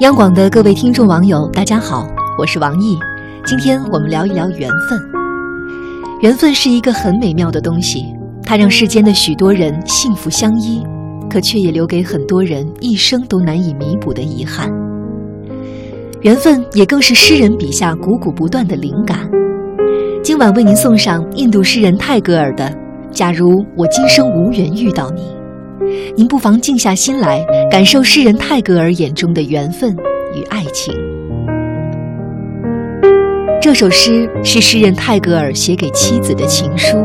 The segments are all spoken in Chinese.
央广的各位听众网友，大家好，我是王毅。今天我们聊一聊缘分。缘分是一个很美妙的东西，它让世间的许多人幸福相依，可却也留给很多人一生都难以弥补的遗憾。缘分也更是诗人笔下汩汩不断的灵感。今晚为您送上印度诗人泰戈尔的《假如我今生无缘遇到你》。您不妨静下心来，感受诗人泰戈尔眼中的缘分与爱情。这首诗是诗人泰戈尔写给妻子的情书。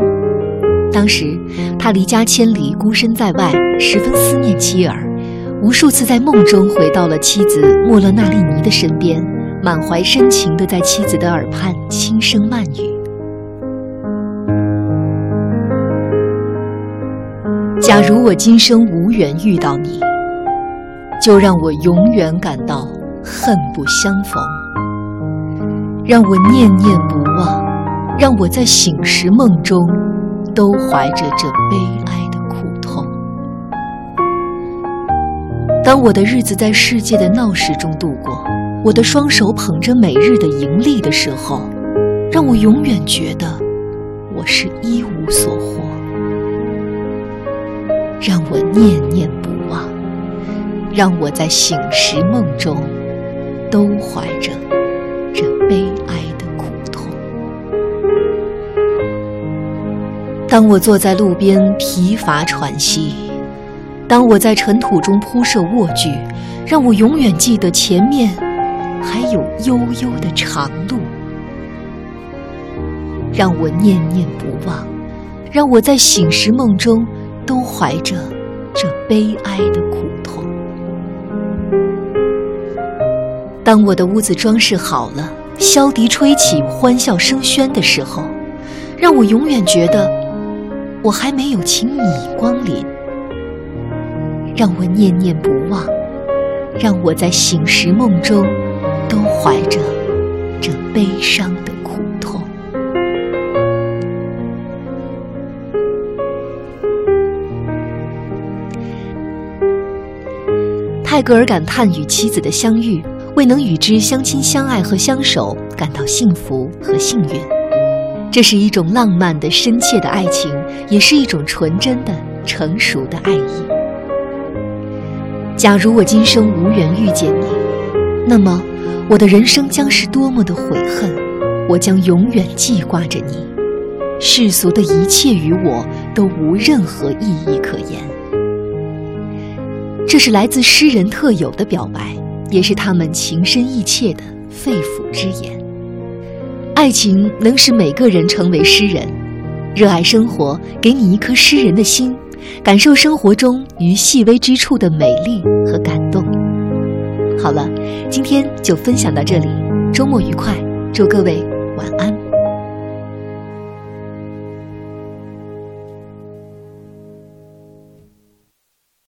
当时他离家千里，孤身在外，十分思念妻儿，无数次在梦中回到了妻子莫勒纳丽尼的身边，满怀深情地在妻子的耳畔轻声慢语。假如我今生无缘遇到你，就让我永远感到恨不相逢，让我念念不忘，让我在醒时梦中都怀着这悲哀的苦痛。当我的日子在世界的闹市中度过，我的双手捧着每日的盈利的时候，让我永远觉得我是一无所获。让我念念不忘，让我在醒时梦中都怀着这悲哀的苦痛。当我坐在路边疲乏喘息，当我在尘土中铺设卧具，让我永远记得前面还有悠悠的长路。让我念念不忘，让我在醒时梦中。都怀着这悲哀的苦痛。当我的屋子装饰好了，箫笛吹起，欢笑声喧的时候，让我永远觉得我还没有请你光临。让我念念不忘，让我在醒时梦中都怀着这悲伤泰戈尔感叹与妻子的相遇，未能与之相亲相爱和相守，感到幸福和幸运。这是一种浪漫的、深切的爱情，也是一种纯真的、成熟的爱意。假如我今生无缘遇见你，那么我的人生将是多么的悔恨！我将永远记挂着你，世俗的一切与我都无任何意义可言。这是来自诗人特有的表白，也是他们情深意切的肺腑之言。爱情能使每个人成为诗人，热爱生活，给你一颗诗人的心，感受生活中于细微之处的美丽和感动。好了，今天就分享到这里，周末愉快，祝各位晚安。